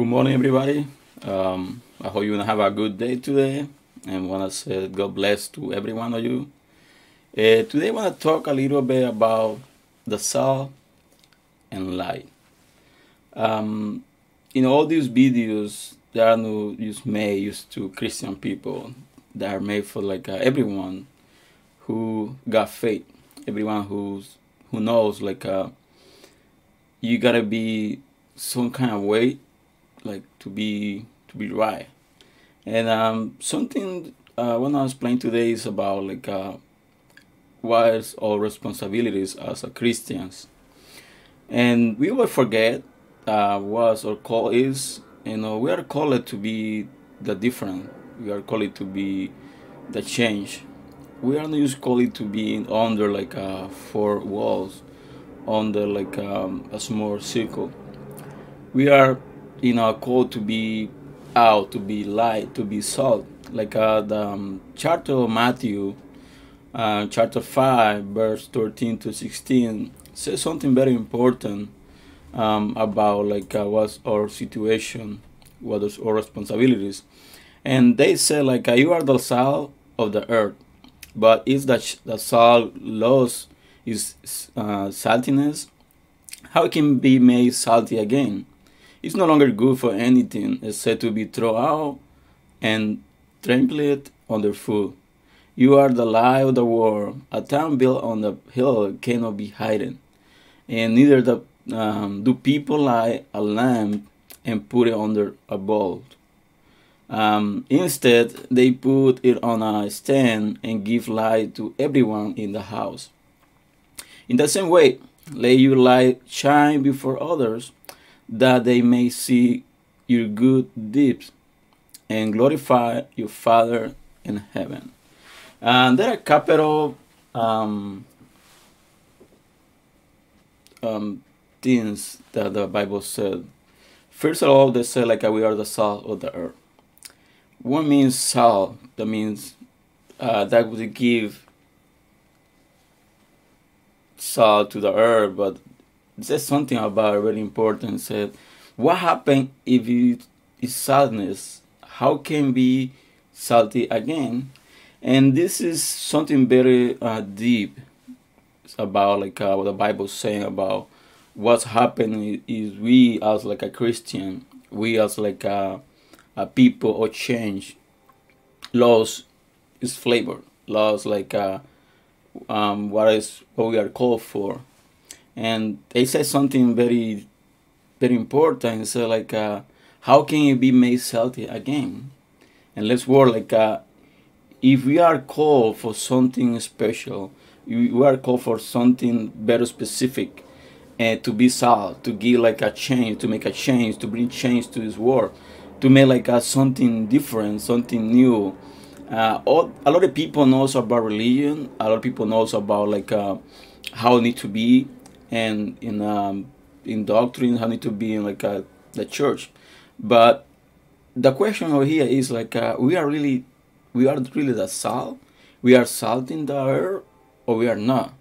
Good morning, everybody. Um, I hope you have a good day today, and want to say God bless to every one of you. Uh, today, I want to talk a little bit about the salt and light. Um, in all these videos, there are no use made used to Christian people. They are made for like uh, everyone who got faith, everyone who's who knows like uh, you gotta be some kind of way, like to be to be right. And um, something uh, I wanna explain today is about like uh, what is our responsibilities as a Christians. And we will forget uh, what our call is. You know, we are called to be the different. We are called to be the change. We are not just called to be under like uh, four walls, under like um, a small circle. We are, you know, called to be out, to be light, to be salt. Like uh, the um, chapter of Matthew, uh, chapter 5, verse 13 to 16, says something very important um, about like uh, what's our situation, what is our responsibilities, and they say like you are the salt of the earth, but if that the salt lost its uh, saltiness, how it can be made salty again? It's no longer good for anything except to be thrown out and trampled underfoot. You are the light of the world. A town built on the hill cannot be hidden, and neither the um, do people light a lamp and put it under a bowl. Um, instead, they put it on a stand and give light to everyone in the house. In the same way, let your light shine before others, that they may see your good deeds and glorify your Father in heaven. And there are of um, um, things that the Bible said. First of all, they say like we are the salt of the earth. What means salt? That means uh, that would give salt to the earth, but says something about very important. Said, what happened if it is sadness? How can be salty again? And this is something very uh, deep it's about like uh, what the Bible saying about what's happening is we as like a Christian, we as like a, a people or change lost its flavor, lost like uh, um, what is what we are called for, and they say something very very important. So like uh, how can it be made healthy again? And let's work like uh, if we are called for something special, we are called for something very specific and to be salt, to give like a change, to make a change, to bring change to this world, to make like a, something different, something new. Uh, all, a lot of people knows about religion. A lot of people knows about like uh, how it need to be, and in um, in doctrine how need to be in like uh, the church. But the question over here is like uh, we are really, we are really the salt. We are salt in the earth, or we are not.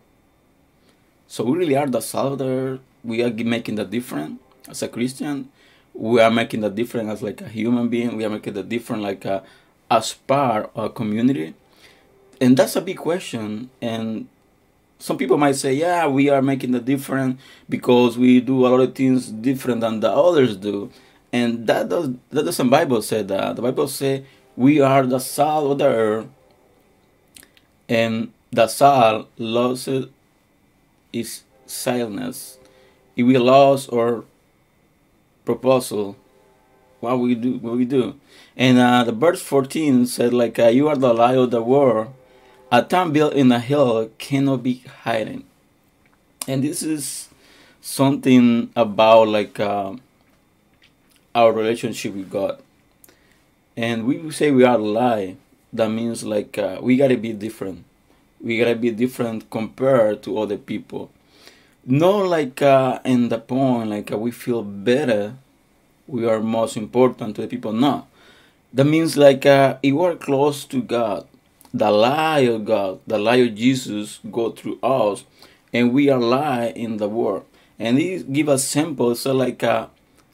So we really are the salt of the earth. We are making the difference as a Christian. We are making the difference as like a human being. We are making the difference like a, as part of a community. And that's a big question. And some people might say, yeah, we are making the difference because we do a lot of things different than the others do. And that does that doesn't Bible say that. The Bible say we are the salt of the earth, and the salt loses its silence. If we lost our proposal, what we do, what we do. And uh, the verse 14 said, like, uh, you are the light of the world. A town built in a hill cannot be hidden. And this is something about like uh, our relationship with God. And we say we are light. That means like uh, we gotta be different. We gotta be different compared to other people. Not like uh, in the point like uh, we feel better. We are most important to the people. No, that means like uh, we are close to God, the lie of God, the lie of Jesus go through us, and we are lie in the world. And he give us simple so like uh,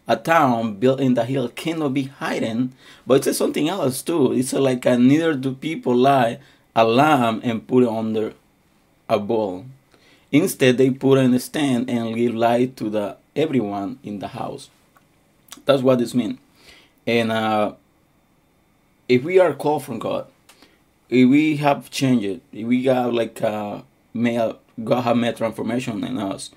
a town built in the hill cannot be hidden. But it says something else too. It's like a, neither do people lie a lamb and put it under a bowl. Instead, they put it in a stand and give light to the everyone in the house. That's what this means. And uh, if we are called from God, if we have changed, if we have like uh, made, God have made transformation in us,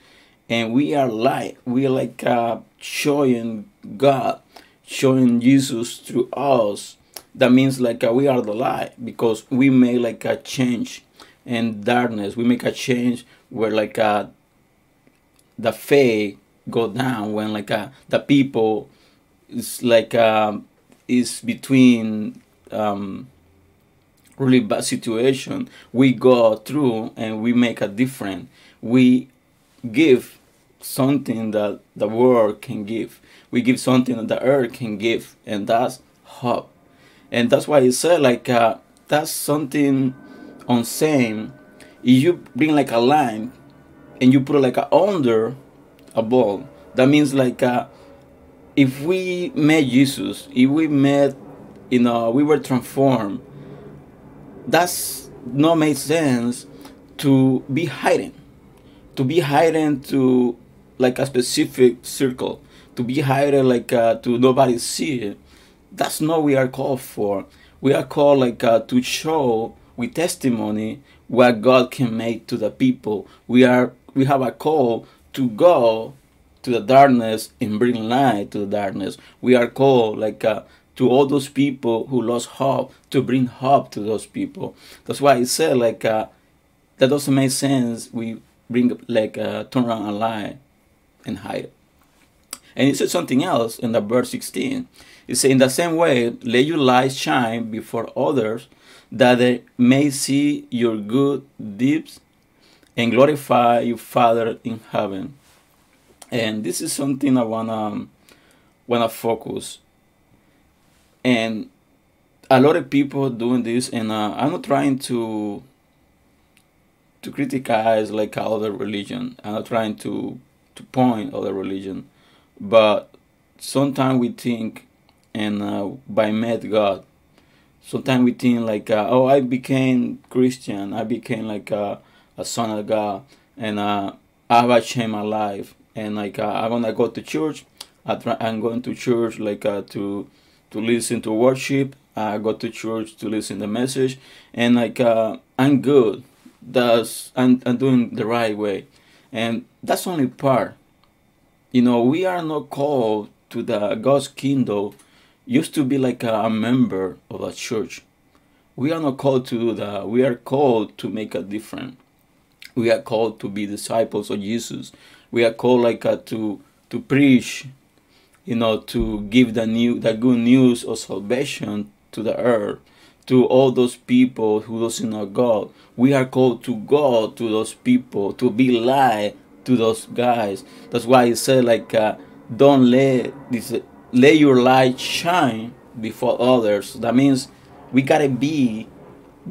and we are light, we are like uh, showing God, showing Jesus through us. That means like uh, we are the light because we make like a change in darkness. We make a change where like uh, the faith go down when like uh, the people is like um, is between um, really bad situation we go through and we make a difference. We give something that the world can give. We give something that the earth can give and that's hope. And that's why he said like uh, that's something on saying if you bring like a line and you put like a under a ball that means like uh, if we met jesus if we met you know we were transformed that's not make sense to be hiding. To be hiding to like a specific circle. To be hiding like uh, to nobody see it. That's not we are called for. We are called like uh, to show with testimony what god can make to the people. We are we have a call to go to the darkness and bring light to the darkness. We are called like uh, to all those people who lost hope to bring hope to those people. That's why i said like uh, that doesn't make sense we bring like uh, turn around a lie and hide. And it said something else in the verse 16 it said in the same way let your light shine before others that they may see your good deeds and glorify your father in heaven. And this is something i wanna wanna focus and a lot of people doing this and uh, i'm not trying to to criticize like other religion i'm not trying to to point other religion but sometimes we think and uh, by met god sometimes we think like uh, oh i became christian i became like a, a son of god and uh, i have changed my life and like uh, i'm gonna go to church I try, i'm going to church like uh, to to listen to worship. I go to church to listen the message, and like uh, I'm good. That's I'm, I'm doing the right way, and that's only part. You know, we are not called to the God's kingdom. Used to be like a, member of a church. We are not called to do that. We are called to make a difference. We are called to be disciples of Jesus. We are called like a, to to preach you know, to give the new, the good news of salvation to the earth, to all those people who doesn't know God. We are called to go to those people, to be light to those guys. That's why he said, like, uh, don't let this, let your light shine before others. That means we gotta be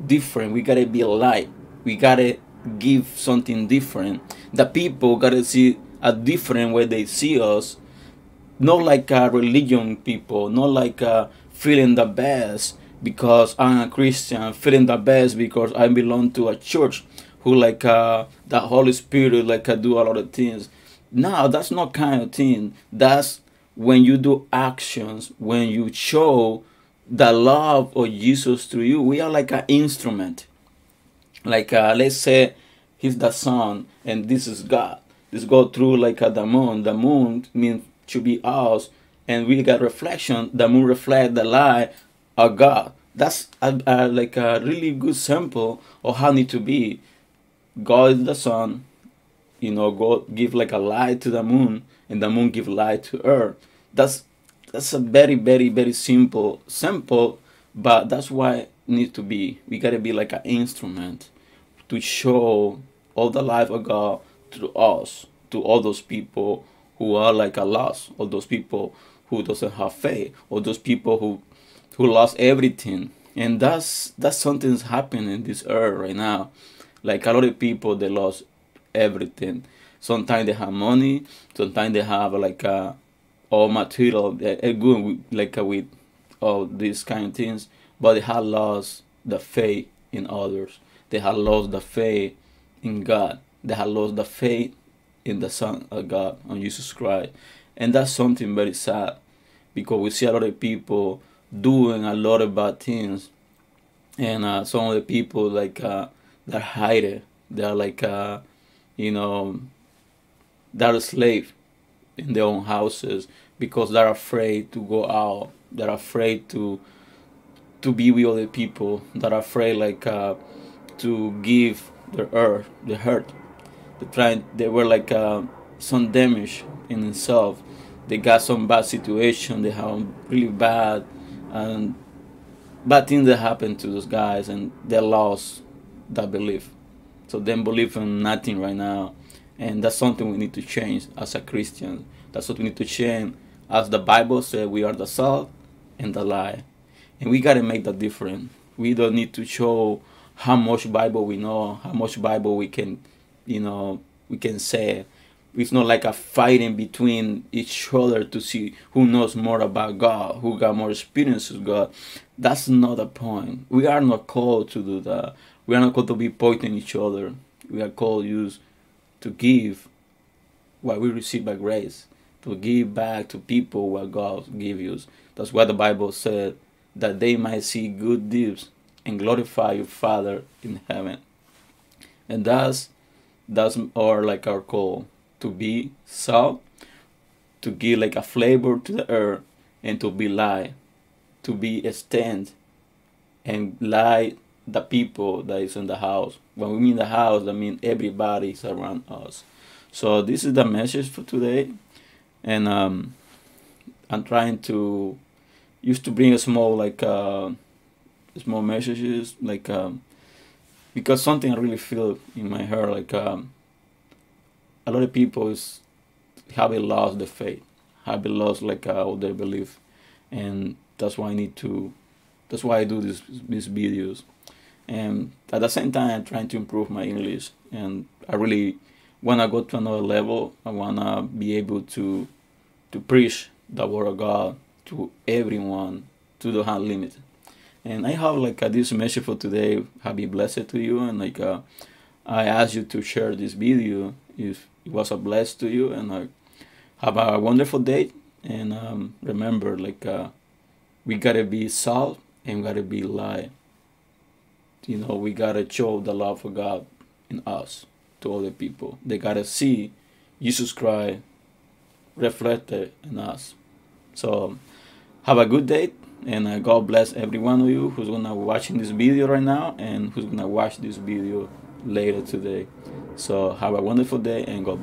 different. We gotta be light. We gotta give something different. The people gotta see a different way they see us not like a religion people, not like a feeling the best because I'm a Christian, feeling the best because I belong to a church who like uh, the Holy Spirit like uh, do a lot of things. No, that's not kind of thing. That's when you do actions, when you show the love of Jesus through you. We are like an instrument. Like uh, let's say he's the sun and this is God. This go through like uh, the moon. The moon means to be ours and we got reflection the moon reflect the light of god. That's a, a, like a really good sample of how need to be. God is the sun you know god give like a light to the moon and the moon give light to earth. That's that's a very very very simple simple but that's why it needs to be. We gotta be like an instrument to show all the life of god to us to all those people who are like a loss, or those people who doesn't have faith, or those people who who lost everything. And that's that's something's happening in this earth right now. Like a lot of people they lost everything. Sometimes they have money, sometimes they have like a all material, uh, good like uh, with all these kind of things, but they have lost the faith in others. They have lost the faith in God. They have lost the faith in the Son of God, on Jesus Christ. And that's something very sad because we see a lot of people doing a lot of bad things. And uh, some of the people, like, uh, they're hiding. They're like, uh, you know, they're a slave in their own houses because they're afraid to go out. They're afraid to to be with other people. They're afraid, like, uh, to give their earth, the hurt. They trying. They were like uh, some damage in themselves. They got some bad situation. They have really bad and bad things that happened to those guys, and they lost that belief. So they believe in nothing right now, and that's something we need to change as a Christian. That's what we need to change. As the Bible said, we are the salt and the light, and we gotta make that difference. We don't need to show how much Bible we know, how much Bible we can, you know, we can say. It's not like a fighting between each other to see who knows more about God, who got more experience with God. That's not the point. We are not called to do that. We are not called to be pointing each other. We are called use to give what we receive by grace, to give back to people what God gives you. That's what the Bible said that they might see good deeds and glorify your Father in heaven. And that's that's our like our call to be salt, to give like a flavor to the earth, and to be light, to be a stand, and light the people that is in the house. When we mean the house, I mean everybody is around us. So this is the message for today, and um, I'm trying to used to bring a small like. Uh, small messages like um, because something I really feel in my heart like um, a lot of people is have lost the faith, have lost like uh, all their belief, and that's why I need to. That's why I do these these videos, and at the same time I'm trying to improve my English, and I really wanna go to another level. I wanna be able to to preach the word of God to everyone to the hand limit and I have like uh, this message for today. Happy blessed to you, and like uh, I ask you to share this video if it was a bless to you, and uh, have a wonderful day. And um, remember, like uh, we gotta be salt and we gotta be light. You know, we gotta show the love of God in us to other people. They gotta see Jesus Christ reflected in us. So have a good day and uh, God bless every one of you who's gonna watching this video right now and who's gonna watch this video later today. So have a wonderful day and God